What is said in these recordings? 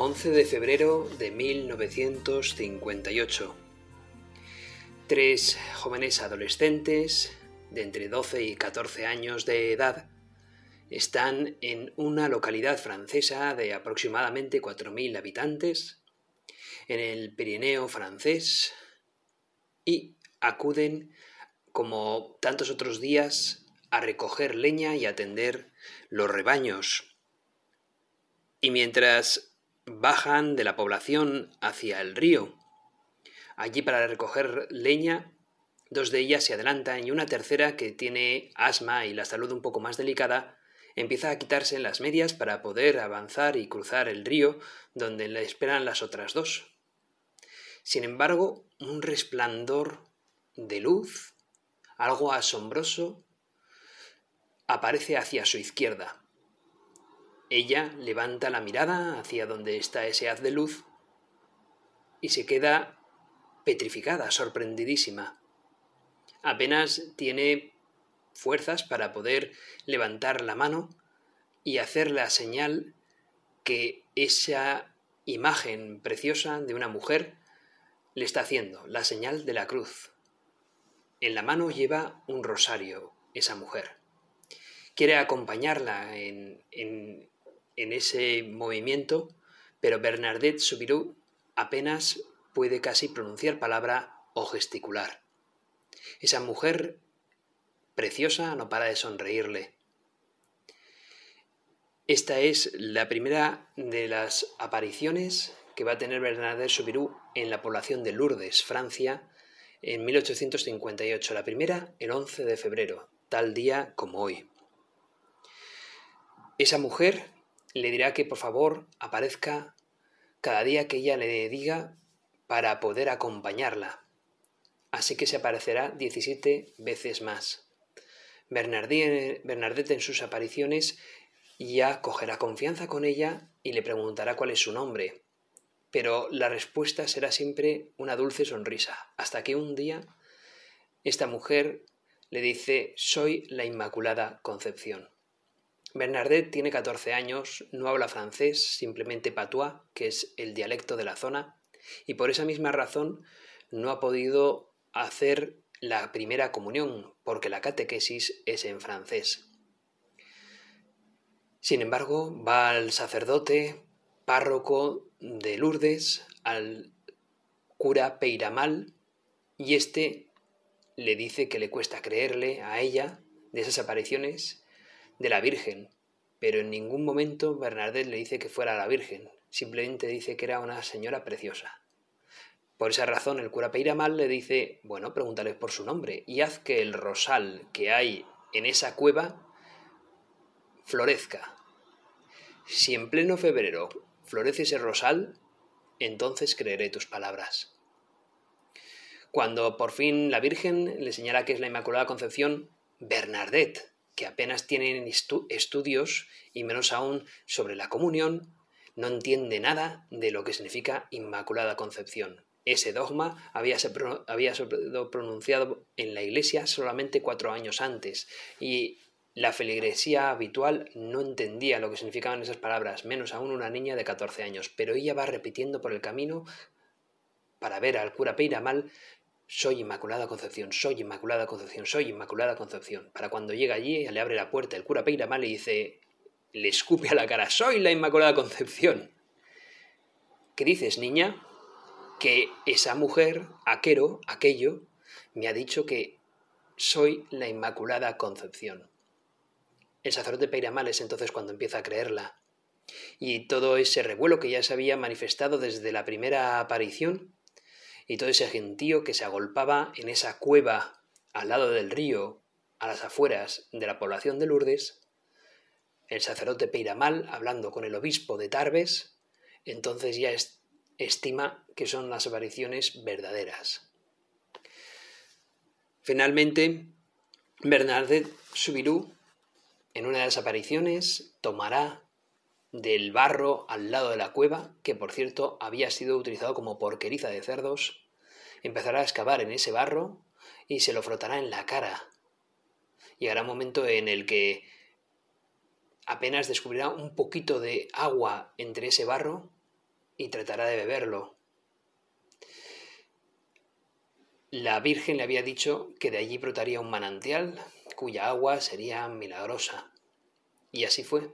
11 de febrero de 1958. Tres jóvenes adolescentes de entre 12 y 14 años de edad están en una localidad francesa de aproximadamente 4.000 habitantes, en el Pirineo francés, y acuden, como tantos otros días, a recoger leña y atender los rebaños. Y mientras bajan de la población hacia el río. Allí para recoger leña, dos de ellas se adelantan y una tercera, que tiene asma y la salud un poco más delicada, empieza a quitarse las medias para poder avanzar y cruzar el río donde le esperan las otras dos. Sin embargo, un resplandor de luz, algo asombroso, aparece hacia su izquierda. Ella levanta la mirada hacia donde está ese haz de luz y se queda petrificada, sorprendidísima. Apenas tiene fuerzas para poder levantar la mano y hacer la señal que esa imagen preciosa de una mujer le está haciendo, la señal de la cruz. En la mano lleva un rosario, esa mujer. Quiere acompañarla en, en, en ese movimiento, pero Bernadette Soubirous apenas puede casi pronunciar palabra o gesticular. Esa mujer preciosa no para de sonreírle. Esta es la primera de las apariciones que va a tener Bernadette Soubirous en la población de Lourdes, Francia, en 1858. La primera el 11 de febrero, tal día como hoy. Esa mujer le dirá que por favor aparezca cada día que ella le diga para poder acompañarla. Así que se aparecerá 17 veces más. Bernadette en sus apariciones ya cogerá confianza con ella y le preguntará cuál es su nombre. Pero la respuesta será siempre una dulce sonrisa, hasta que un día esta mujer le dice Soy la Inmaculada Concepción. Bernadette tiene 14 años, no habla francés, simplemente patois, que es el dialecto de la zona, y por esa misma razón no ha podido hacer la primera comunión, porque la catequesis es en francés. Sin embargo, va al sacerdote, párroco de Lourdes, al cura Peiramal, y éste le dice que le cuesta creerle a ella de esas apariciones de la Virgen, pero en ningún momento Bernadette le dice que fuera la Virgen, simplemente dice que era una señora preciosa. Por esa razón el cura Peiramal le dice, bueno, pregúntale por su nombre y haz que el rosal que hay en esa cueva florezca. Si en pleno febrero florece ese rosal, entonces creeré tus palabras. Cuando por fin la Virgen le señala que es la Inmaculada Concepción, Bernadette que apenas tienen estudios y menos aún sobre la comunión, no entiende nada de lo que significa Inmaculada Concepción. Ese dogma había, sido pronunciado en la Iglesia solamente cuatro años antes y la feligresía habitual no entendía lo que significaban esas palabras, menos aún una niña de 14 años, pero ella va repitiendo por el camino para ver al cura Peiramal soy Inmaculada Concepción, soy Inmaculada Concepción, soy Inmaculada Concepción. Para cuando llega allí, le abre la puerta el cura Peiramal y dice, le escupe a la cara, soy la Inmaculada Concepción. ¿Qué dices, niña? Que esa mujer, aquero, aquello, me ha dicho que soy la Inmaculada Concepción. El sacerdote Peiramal es entonces cuando empieza a creerla. Y todo ese revuelo que ya se había manifestado desde la primera aparición y todo ese gentío que se agolpaba en esa cueva al lado del río, a las afueras de la población de Lourdes, el sacerdote Peiramal, hablando con el obispo de Tarbes, entonces ya estima que son las apariciones verdaderas. Finalmente, Bernadette Soubirous, en una de las apariciones, tomará del barro al lado de la cueva, que por cierto había sido utilizado como porqueriza de cerdos, empezará a excavar en ese barro y se lo frotará en la cara. Llegará un momento en el que apenas descubrirá un poquito de agua entre ese barro y tratará de beberlo. La Virgen le había dicho que de allí brotaría un manantial cuya agua sería milagrosa. Y así fue.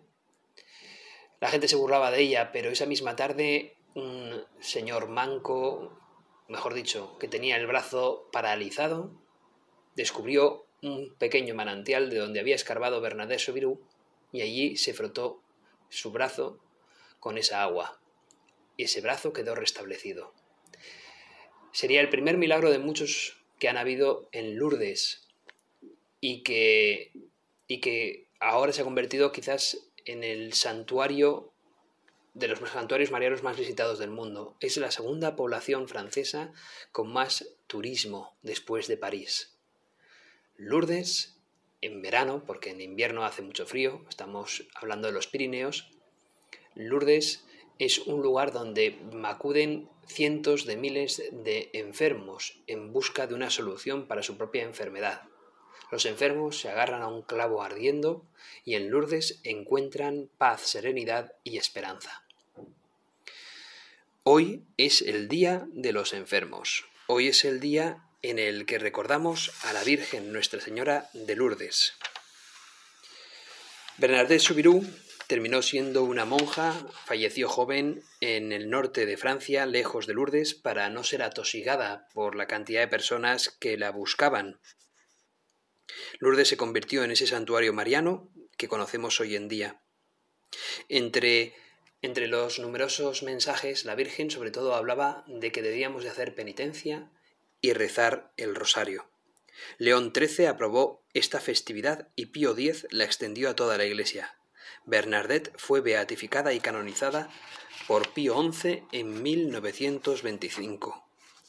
La gente se burlaba de ella, pero esa misma tarde un señor manco, mejor dicho, que tenía el brazo paralizado, descubrió un pequeño manantial de donde había escarbado Bernadette Soubirous y allí se frotó su brazo con esa agua. Y ese brazo quedó restablecido. Sería el primer milagro de muchos que han habido en Lourdes y que, y que ahora se ha convertido quizás en el santuario de los santuarios marianos más visitados del mundo. Es la segunda población francesa con más turismo después de París. Lourdes, en verano, porque en invierno hace mucho frío, estamos hablando de los Pirineos, Lourdes es un lugar donde acuden cientos de miles de enfermos en busca de una solución para su propia enfermedad. Los enfermos se agarran a un clavo ardiendo y en Lourdes encuentran paz, serenidad y esperanza. Hoy es el Día de los Enfermos. Hoy es el día en el que recordamos a la Virgen Nuestra Señora de Lourdes. Bernadette Soubirous terminó siendo una monja, falleció joven en el norte de Francia, lejos de Lourdes, para no ser atosigada por la cantidad de personas que la buscaban Lourdes se convirtió en ese santuario mariano que conocemos hoy en día. Entre, entre los numerosos mensajes, la Virgen sobre todo hablaba de que debíamos de hacer penitencia y rezar el rosario. León XIII aprobó esta festividad y Pío X la extendió a toda la Iglesia. Bernadette fue beatificada y canonizada por Pío XI en 1925.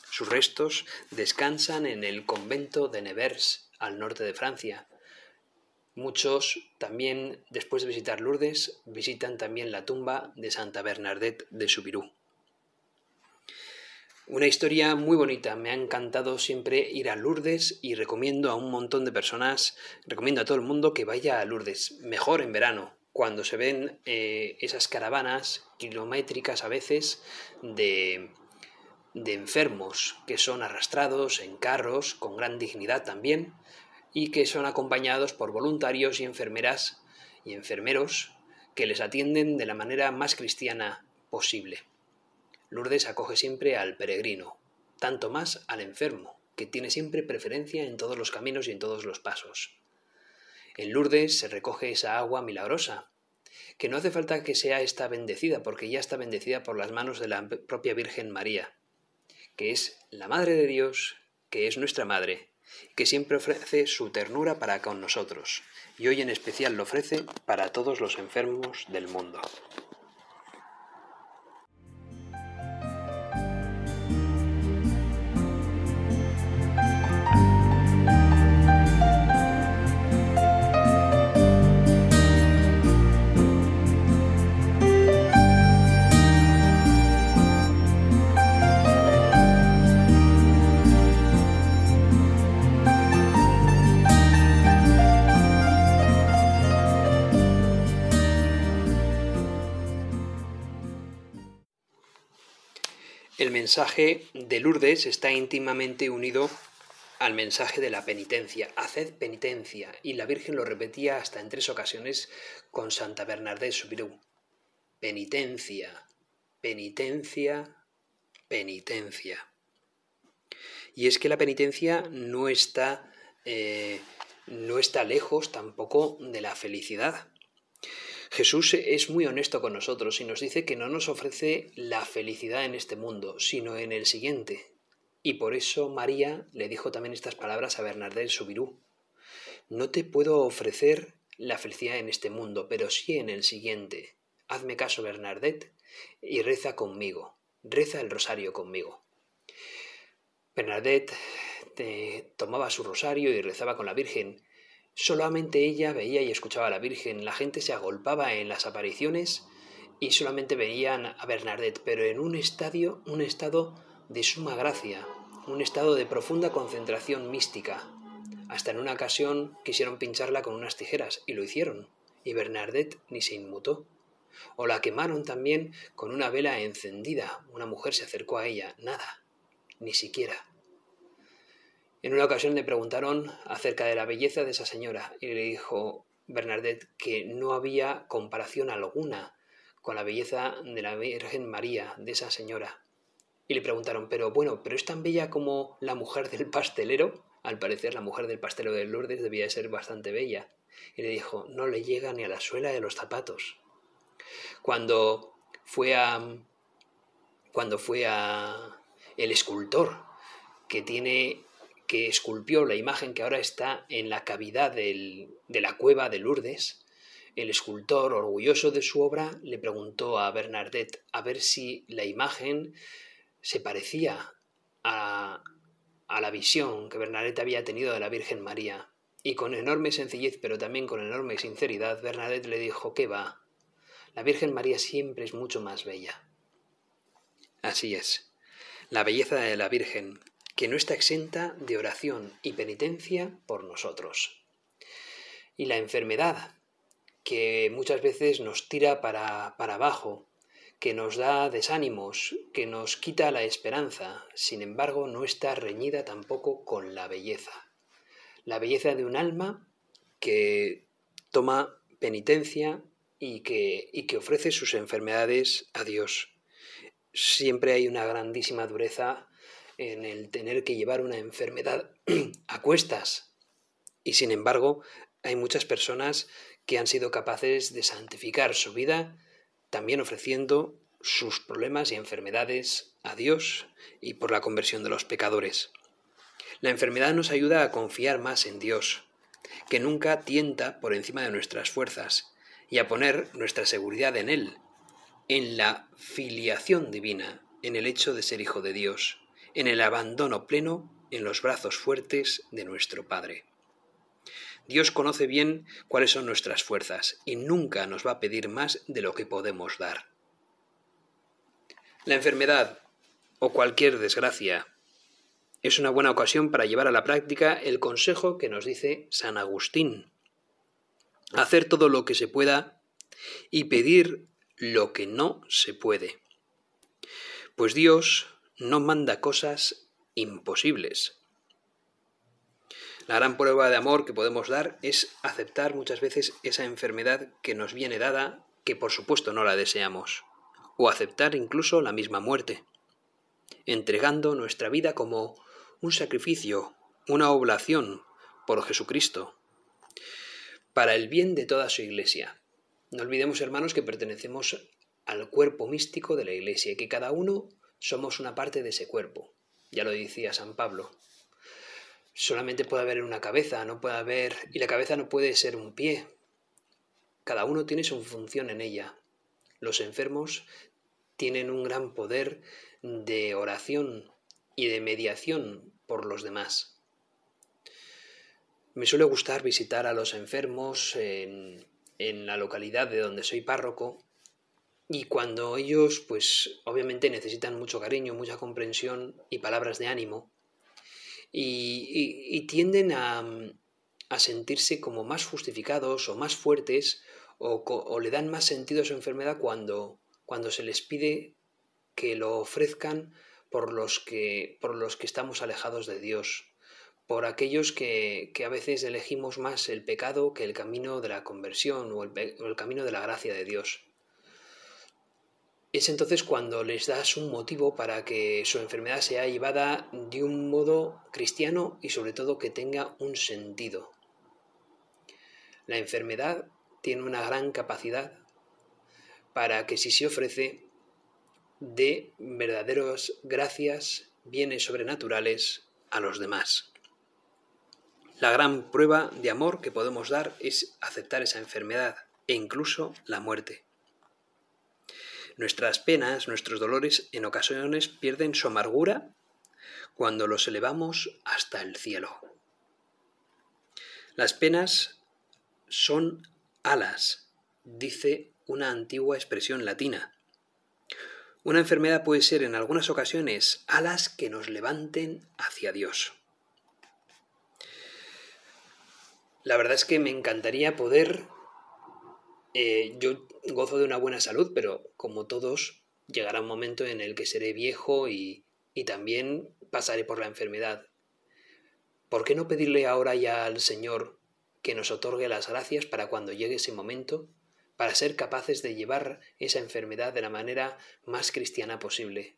Sus restos descansan en el convento de Nevers, al norte de Francia. Muchos también, después de visitar Lourdes, visitan también la tumba de Santa Bernadette de Soubirous. Una historia muy bonita, me ha encantado siempre ir a Lourdes y recomiendo a un montón de personas, recomiendo a todo el mundo que vaya a Lourdes, mejor en verano, cuando se ven eh, esas caravanas kilométricas a veces de, de enfermos que son arrastrados en carros con gran dignidad también y que son acompañados por voluntarios y enfermeras y enfermeros que les atienden de la manera más cristiana posible. Lourdes acoge siempre al peregrino, tanto más al enfermo, que tiene siempre preferencia en todos los caminos y en todos los pasos. En Lourdes se recoge esa agua milagrosa, que no hace falta que sea esta bendecida, porque ya está bendecida por las manos de la propia Virgen María, que es la Madre de Dios, que es nuestra Madre, que siempre ofrece su ternura para con nosotros, y hoy en especial lo ofrece para todos los enfermos del mundo. El mensaje de Lourdes está íntimamente unido al mensaje de la penitencia. Haced penitencia. Y la Virgen lo repetía hasta en tres ocasiones con Santa Bernadette Soubirous. Penitencia, penitencia, penitencia. Y es que la penitencia no está, eh, no está lejos tampoco de la felicidad. Jesús es muy honesto con nosotros y nos dice que no nos ofrece la felicidad en este mundo, sino en el siguiente. Y por eso María le dijo también estas palabras a Bernardel Subirú. No te puedo ofrecer la felicidad en este mundo, pero sí en el siguiente. Hazme caso, Bernadette, y reza conmigo. reza el rosario conmigo. Bernadette eh, tomaba su rosario y rezaba con la Virgen. Solamente ella veía y escuchaba a la Virgen. La gente se agolpaba en las apariciones y solamente veían a Bernadette, pero en un estadio, un estado de suma gracia, un estado de profunda concentración mística. Hasta en una ocasión quisieron pincharla con unas tijeras y lo hicieron, y Bernadette ni se inmutó. O la quemaron también con una vela encendida. Una mujer se acercó a ella. Nada. Ni siquiera. En una ocasión le preguntaron acerca de la belleza de esa señora y le dijo Bernadette que no había comparación alguna con la belleza de la Virgen María, de esa señora. Y le preguntaron, pero bueno, ¿pero es tan bella como la mujer del pastelero? Al parecer la mujer del pastelero de Lourdes debía ser bastante bella. Y le dijo, no le llega ni a la suela de los zapatos. Cuando fue a cuando fue a el escultor que tiene que esculpió la imagen que ahora está en la cavidad de la cueva de Lourdes, el escultor, orgulloso de su obra, le preguntó a Bernadette a ver si la imagen se parecía a, a la visión que Bernadette había tenido de la Virgen María. Y con enorme sencillez, pero también con enorme sinceridad, Bernadette le dijo, ¿qué va? La Virgen María siempre es mucho más bella. Así es. La belleza de la Virgen, que no está exenta de oración y penitencia por nosotros. Y la enfermedad, que muchas veces nos tira para, para abajo, que nos da desánimos, que nos quita la esperanza, sin embargo no está reñida tampoco con la belleza. La belleza de un alma que toma penitencia y que, y que ofrece sus enfermedades a Dios. Siempre hay una grandísima dureza en el tener que llevar una enfermedad a cuestas. Y sin embargo, hay muchas personas que han sido capaces de santificar su vida, también ofreciendo sus problemas y enfermedades a Dios y por la conversión de los pecadores. La enfermedad nos ayuda a confiar más en Dios, que nunca tienta por encima de nuestras fuerzas, y a poner nuestra seguridad en Él, en la filiación divina, en el hecho de ser hijo de Dios, en el abandono pleno en los brazos fuertes de nuestro Padre. Dios conoce bien cuáles son nuestras fuerzas y nunca nos va a pedir más de lo que podemos dar. La enfermedad o cualquier desgracia es una buena ocasión para llevar a la práctica el consejo que nos dice San Agustín. Hacer todo lo que se pueda y pedir lo que no se puede. Pues Dios no manda cosas imposibles. La gran prueba de amor que podemos dar es aceptar muchas veces esa enfermedad que nos viene dada, que por supuesto no la deseamos, o aceptar incluso la misma muerte, entregando nuestra vida como un sacrificio, una oblación por Jesucristo, para el bien de toda su Iglesia. No olvidemos, hermanos, que pertenecemos al cuerpo místico de la Iglesia y que cada uno somos una parte de ese cuerpo. Ya lo decía San Pablo. Solamente puede haber una cabeza, no puede haber... y la cabeza no puede ser un pie. Cada uno tiene su función en ella. Los enfermos tienen un gran poder de oración y de mediación por los demás. Me suele gustar visitar a los enfermos en, en la localidad de donde soy párroco y cuando ellos, pues obviamente necesitan mucho cariño, mucha comprensión y palabras de ánimo, y, tienden a, a, sentirse como más justificados o más fuertes, o, le dan más sentido a su enfermedad cuando, cuando se les pide que lo ofrezcan por los que, por los que estamos alejados de Dios, por aquellos que, que, a veces elegimos más el pecado que el camino de la conversión o el, o el camino de la gracia de Dios. Es entonces cuando les das un motivo para que su enfermedad sea llevada de un modo cristiano y sobre todo que tenga un sentido. La enfermedad tiene una gran capacidad para que si se ofrece dé verdaderos gracias, bienes sobrenaturales a los demás. La gran prueba de amor que podemos dar es aceptar esa enfermedad e incluso la muerte. Nuestras penas, nuestros dolores en ocasiones pierden su amargura cuando los elevamos hasta el cielo. Las penas son alas, dice una antigua expresión latina. Una enfermedad puede ser en algunas ocasiones alas que nos levanten hacia Dios. La verdad es que me encantaría poder... Eh, yo gozo de una buena salud, pero como todos, llegará un momento en el que seré viejo y, también pasaré por la enfermedad. ¿Por qué no pedirle ahora ya al Señor que nos otorgue las gracias para cuando llegue ese momento, para ser capaces de llevar esa enfermedad de la manera más cristiana posible,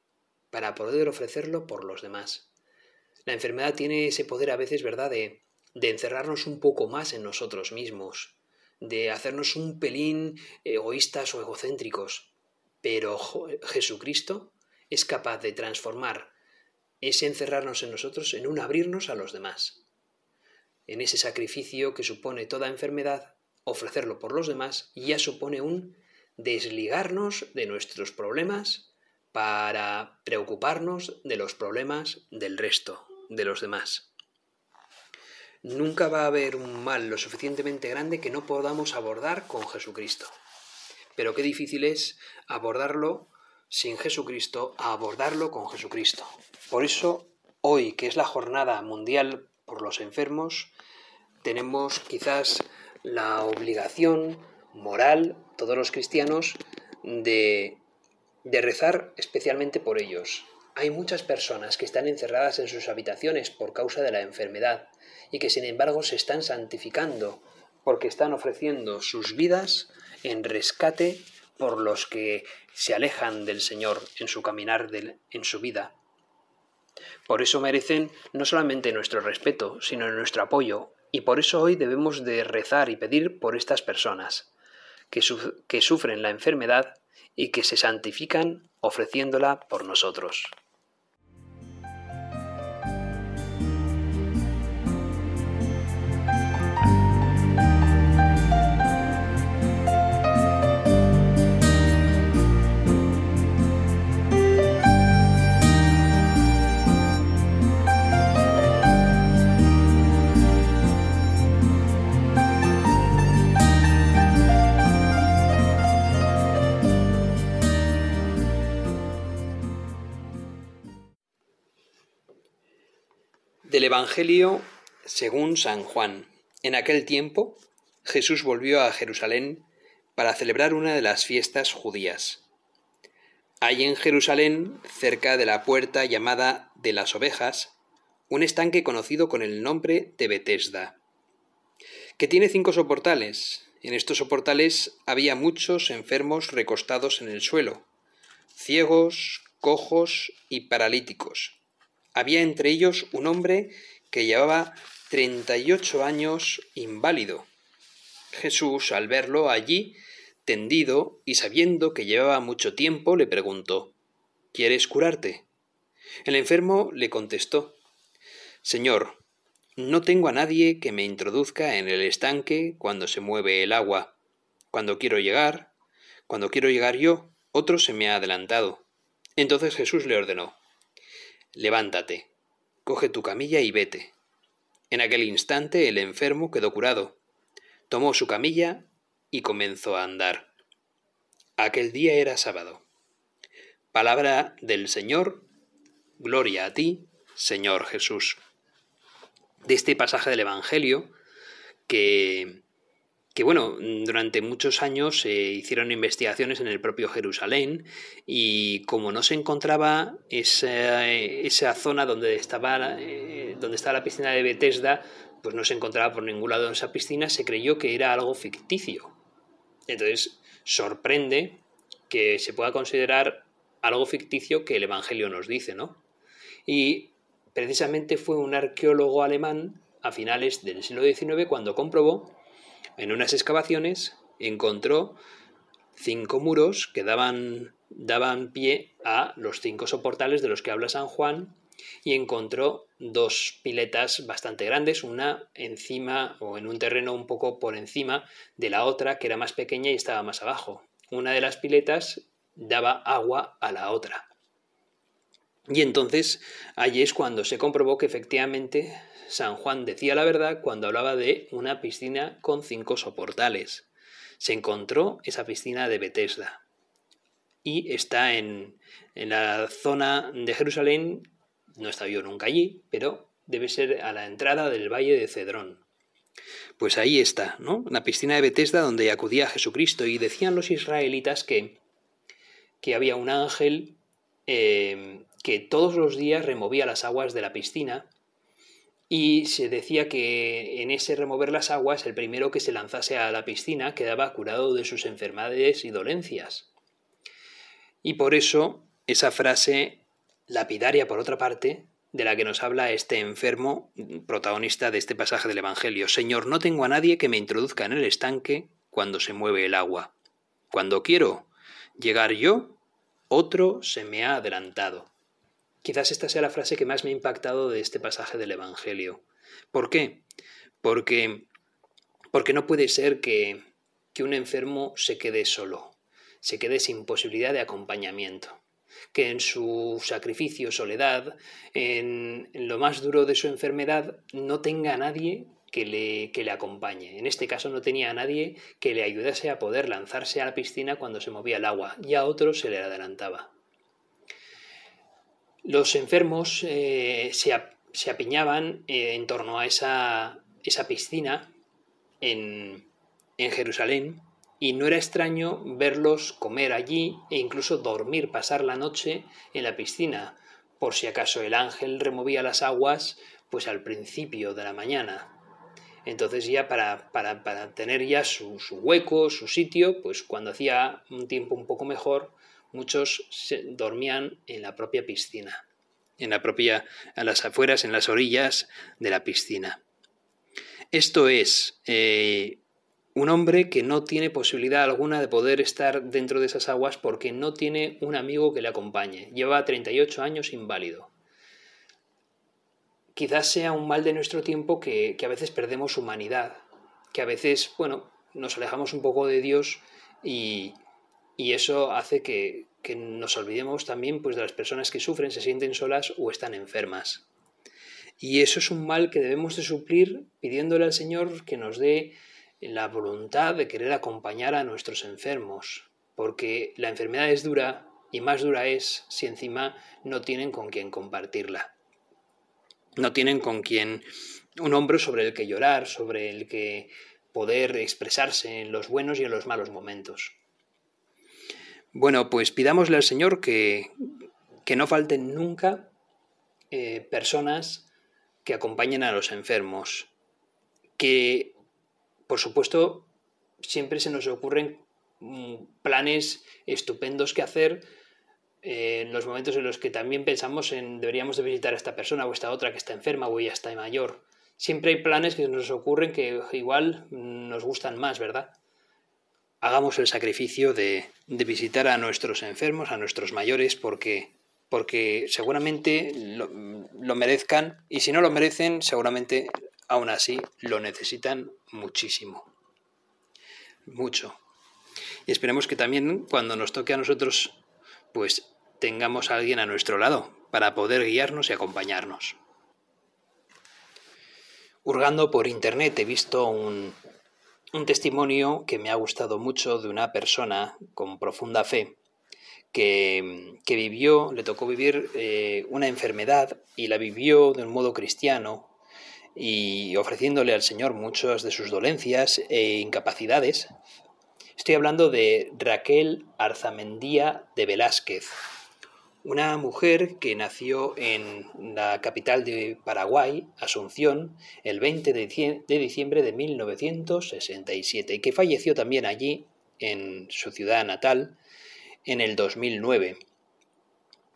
para poder ofrecerlo por los demás? La enfermedad tiene ese poder a veces, ¿verdad?, de encerrarnos un poco más en nosotros mismos, de hacernos un pelín egoístas o egocéntricos. Pero Jesucristo es capaz de transformar ese encerrarnos en nosotros en un abrirnos a los demás. En ese sacrificio que supone toda enfermedad, ofrecerlo por los demás ya supone un desligarnos de nuestros problemas para preocuparnos de los problemas del resto, de los demás. Nunca va a haber un mal lo suficientemente grande que no podamos abordar con Jesucristo. Pero qué difícil es abordarlo sin Jesucristo abordarlo con Jesucristo. Por eso, hoy, que es la jornada mundial por los enfermos, tenemos quizás la obligación moral, todos los cristianos, de, de rezar especialmente por ellos. Hay muchas personas que están encerradas en sus habitaciones por causa de la enfermedad y que sin embargo se están santificando porque están ofreciendo sus vidas en rescate por los que se alejan del Señor en su caminar en su vida. Por eso merecen no solamente nuestro respeto, sino nuestro apoyo, y por eso hoy debemos de rezar y pedir por estas personas que, que sufren la enfermedad y que se santifican ofreciéndola por nosotros. Del Evangelio según San Juan. En aquel tiempo Jesús volvió a Jerusalén para celebrar una de las fiestas judías. Hay en Jerusalén, cerca de la puerta llamada de las ovejas, un estanque conocido con el nombre de Betesda, que tiene cinco soportales. En estos soportales había muchos enfermos recostados en el suelo, ciegos, cojos y paralíticos había entre ellos un hombre que llevaba treinta y ocho años inválido. Jesús, al verlo allí, tendido y sabiendo que llevaba mucho tiempo, le preguntó ¿Quieres curarte? El enfermo le contestó Señor, no tengo a nadie que me introduzca en el estanque cuando se mueve el agua. Cuando quiero llegar, cuando quiero llegar yo, otro se me ha adelantado. Entonces Jesús le ordenó Levántate, coge tu camilla y vete. En aquel instante el enfermo quedó curado, tomó su camilla y comenzó a andar. Aquel día era sábado. Palabra del Señor, gloria a ti, Señor Jesús. De este pasaje del Evangelio, que que bueno, durante muchos años se hicieron investigaciones en el propio Jerusalén y como no se encontraba esa, esa zona donde estaba, eh, donde estaba la piscina de Bethesda, pues no se encontraba por ningún lado en esa piscina, se creyó que era algo ficticio. Entonces, sorprende que se pueda considerar algo ficticio que el Evangelio nos dice, ¿no? Y precisamente fue un arqueólogo alemán a finales del siglo XIX cuando comprobó en unas excavaciones encontró cinco muros que daban, daban pie a los cinco soportales de los que habla San Juan y encontró dos piletas bastante grandes, una encima o en un terreno un poco por encima de la otra que era más pequeña y estaba más abajo. Una de las piletas daba agua a la otra. Y entonces allí es cuando se comprobó que efectivamente San Juan decía la verdad cuando hablaba de una piscina con cinco soportales. Se encontró esa piscina de Bethesda y está en, en la zona de Jerusalén, no he estado yo nunca allí, pero debe ser a la entrada del valle de Cedrón. Pues ahí está, ¿no? La piscina de Bethesda donde acudía Jesucristo y decían los israelitas que, que había un ángel eh, que todos los días removía las aguas de la piscina y se decía que en ese remover las aguas el primero que se lanzase a la piscina quedaba curado de sus enfermedades y dolencias. Y por eso esa frase lapidaria, por otra parte, de la que nos habla este enfermo protagonista de este pasaje del Evangelio. Señor, no tengo a nadie que me introduzca en el estanque cuando se mueve el agua. Cuando quiero llegar yo, otro se me ha adelantado. Quizás esta sea la frase que más me ha impactado de este pasaje del Evangelio. ¿Por qué? Porque, porque no puede ser que, que un enfermo se quede solo, se quede sin posibilidad de acompañamiento que en su sacrificio, soledad, en, lo más duro de su enfermedad, no tenga a nadie que le, que le, acompañe. En este caso no tenía a nadie que le ayudase a poder lanzarse a la piscina cuando se movía el agua, y a otro se le adelantaba. Los enfermos eh, se, apiñaban eh, en torno a esa, esa piscina en, en Jerusalén y no era extraño verlos comer allí e incluso dormir, pasar la noche en la piscina, por si acaso el ángel removía las aguas pues al principio de la mañana. Entonces ya para, para, para tener ya su, su, hueco, su sitio, pues cuando hacía un tiempo un poco mejor, muchos dormían en la propia piscina, en la propia, a las afueras, en las orillas de la piscina. Esto es eh, un hombre que no tiene posibilidad alguna de poder estar dentro de esas aguas porque no tiene un amigo que le acompañe. Lleva 38 años inválido. Quizás sea un mal de nuestro tiempo que, a veces perdemos humanidad, que a veces, bueno, nos alejamos un poco de Dios y, eso hace que, que, nos olvidemos también pues, de las personas que sufren, se sienten solas o están enfermas. Y eso es un mal que debemos de suplir pidiéndole al Señor que nos dé la voluntad de querer acompañar a nuestros enfermos, porque la enfermedad es dura y más dura es si encima no tienen con quien compartirla. No tienen con quien un hombro sobre el que llorar, sobre el que poder expresarse en los buenos y en los malos momentos. Bueno, pues pidámosle al Señor que, que no falten nunca eh, personas que acompañen a los enfermos, que por supuesto, siempre se nos ocurren mm, planes estupendos que hacer eh, en los momentos en los que también pensamos en deberíamos de visitar a esta persona o esta otra que está enferma o ya está mayor. Siempre hay planes que nos ocurren que igual nos gustan más, ¿verdad? Hagamos el sacrificio de, visitar a nuestros enfermos, a nuestros mayores, porque, porque seguramente lo, lo merezcan y si no lo merecen, seguramente aún así lo necesitan muchísimo. Mucho. Y esperemos que también cuando nos toque a nosotros, pues tengamos a alguien a nuestro lado para poder guiarnos y acompañarnos. Hurgando por internet he visto un, un testimonio que me ha gustado mucho de una persona con profunda fe que, que vivió, le tocó vivir eh, una enfermedad y la vivió de un modo cristiano, y ofreciéndole al Señor muchas de sus dolencias e incapacidades. Estoy hablando de Raquel Arzamendía de Velázquez, una mujer que nació en la capital de Paraguay, Asunción, el 20 de diciembre de 1967 y que falleció también allí, en su ciudad natal, en el 2009.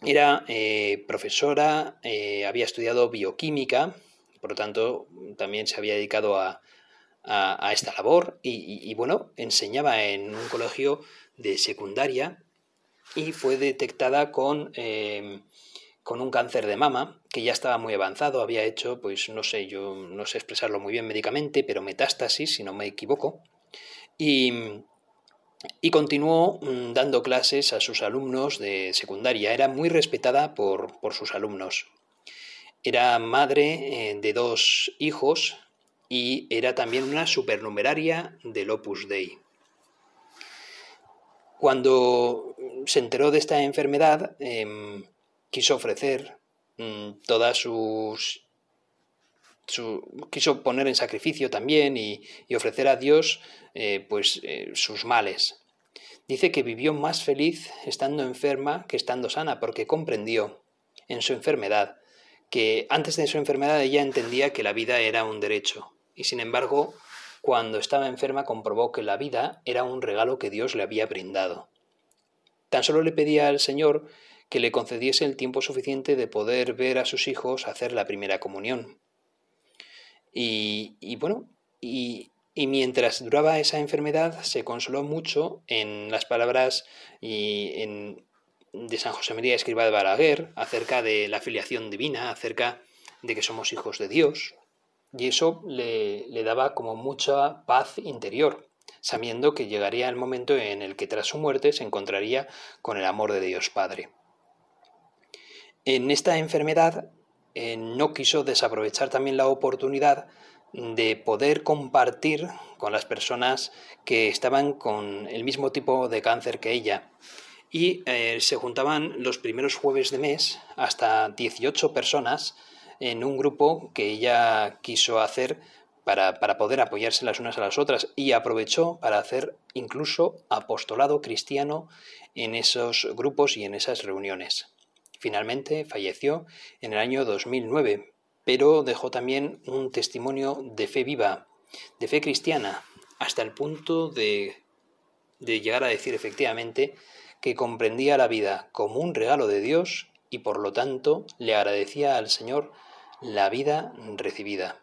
Era eh, profesora, eh, había estudiado bioquímica por lo tanto, también se había dedicado a, esta labor y, bueno, enseñaba en un colegio de secundaria y fue detectada con, em, con un cáncer de mama que ya estaba muy avanzado, había hecho, pues no sé, yo no sé expresarlo muy bien médicamente, pero metástasis, si no me equivoco. Y, y continuó mm, dando clases a sus alumnos de secundaria. Era muy respetada por, sus alumnos. Era madre eh, de dos hijos y era también una supernumeraria del Opus Dei. Cuando se enteró de esta enfermedad, em, quiso ofrecer mm, todas sus quiso poner en sacrificio también y, ofrecer a Dios eh, pues eh, sus males. Dice que vivió más feliz estando enferma que estando sana, porque comprendió en su enfermedad que antes de su enfermedad ella entendía que la vida era un derecho, y sin embargo, cuando estaba enferma comprobó que la vida era un regalo que Dios le había brindado. Tan solo le pedía al Señor que le concediese el tiempo suficiente de poder ver a sus hijos hacer la primera comunión, y, bueno, y, mientras duraba esa enfermedad se consoló mucho en las palabras y en, de San José María Escriba de Balaguer acerca de la filiación divina, acerca de que somos hijos de Dios. Y eso le, le daba como mucha paz interior, sabiendo que llegaría el momento en el que tras su muerte se encontraría con el amor de Dios Padre. En esta enfermedad eh, no quiso desaprovechar también la oportunidad de poder compartir con las personas que estaban con el mismo tipo de cáncer que ella. Y eh, se juntaban los primeros jueves de mes hasta 18 personas en un grupo que ella quiso hacer para, para, poder apoyarse las unas a las otras y aprovechó para hacer incluso apostolado cristiano en esos grupos y en esas reuniones. Finalmente falleció en el año 2009, pero dejó también un testimonio de fe viva, de fe cristiana, hasta el punto de, de llegar a decir efectivamente que comprendía la vida como un regalo de Dios y por lo tanto le agradecía al Señor la vida recibida.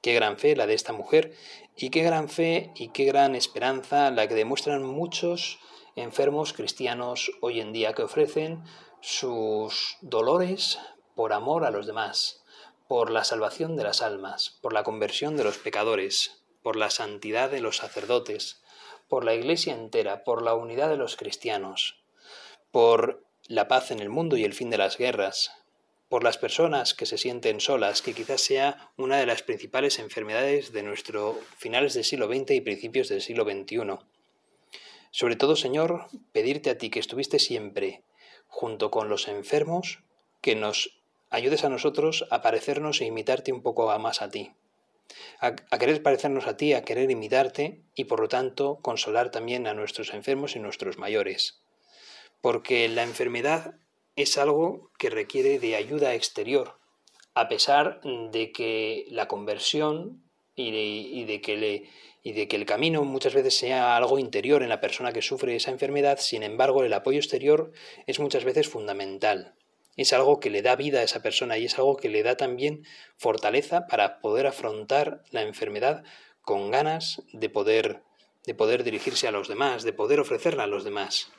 Qué gran fe la de esta mujer y qué gran fe y qué gran esperanza la que demuestran muchos enfermos cristianos hoy en día que ofrecen sus dolores por amor a los demás, por la salvación de las almas, por la conversión de los pecadores, por la santidad de los sacerdotes, por la Iglesia entera, por la unidad de los cristianos, por la paz en el mundo y el fin de las guerras, por las personas que se sienten solas, que quizás sea una de las principales enfermedades de nuestro finales del siglo XX y principios del siglo XXI. Sobre todo, Señor, pedirte a ti que estuviste siempre junto con los enfermos, que nos ayudes a nosotros a parecernos e imitarte un poco más a ti. A, querer parecernos a ti, a querer imitarte y por lo tanto consolar también a nuestros enfermos y nuestros mayores. Porque la enfermedad es algo que requiere de ayuda exterior, a pesar de que la conversión y de que le y de que el camino muchas veces sea algo interior en la persona que sufre esa enfermedad, sin embargo el apoyo exterior es muchas veces fundamental. Es algo que le da vida a esa persona y es algo que le da también fortaleza para poder afrontar la enfermedad con ganas de poder de poder dirigirse a los demás, de poder ofrecerla a los demás.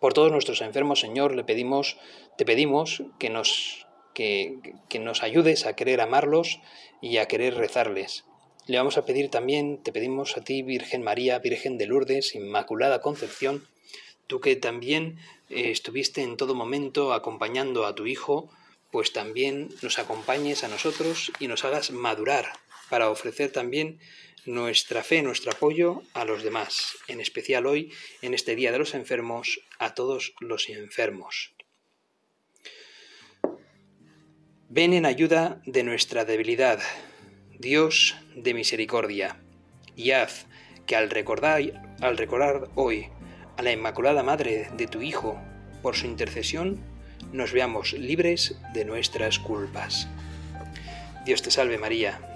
Por todos nuestros enfermos, Señor, le pedimos, te pedimos que nos que, que nos ayudes a querer amarlos y a querer rezarles. Le vamos a pedir también, te pedimos a ti, Virgen María, Virgen de Lourdes, Inmaculada Concepción, tú que también eh, estuviste en todo momento acompañando a tu Hijo, pues también nos acompañes a nosotros y nos hagas madurar para ofrecer también nuestra fe, nuestro apoyo a los demás, en especial hoy, en este Día de los Enfermos, a todos los enfermos. Ven en ayuda de nuestra debilidad, Dios de misericordia, y haz que al recordar, al recordar hoy a la Inmaculada Madre de tu Hijo, por su intercesión, nos veamos libres de nuestras culpas. Dios te salve María,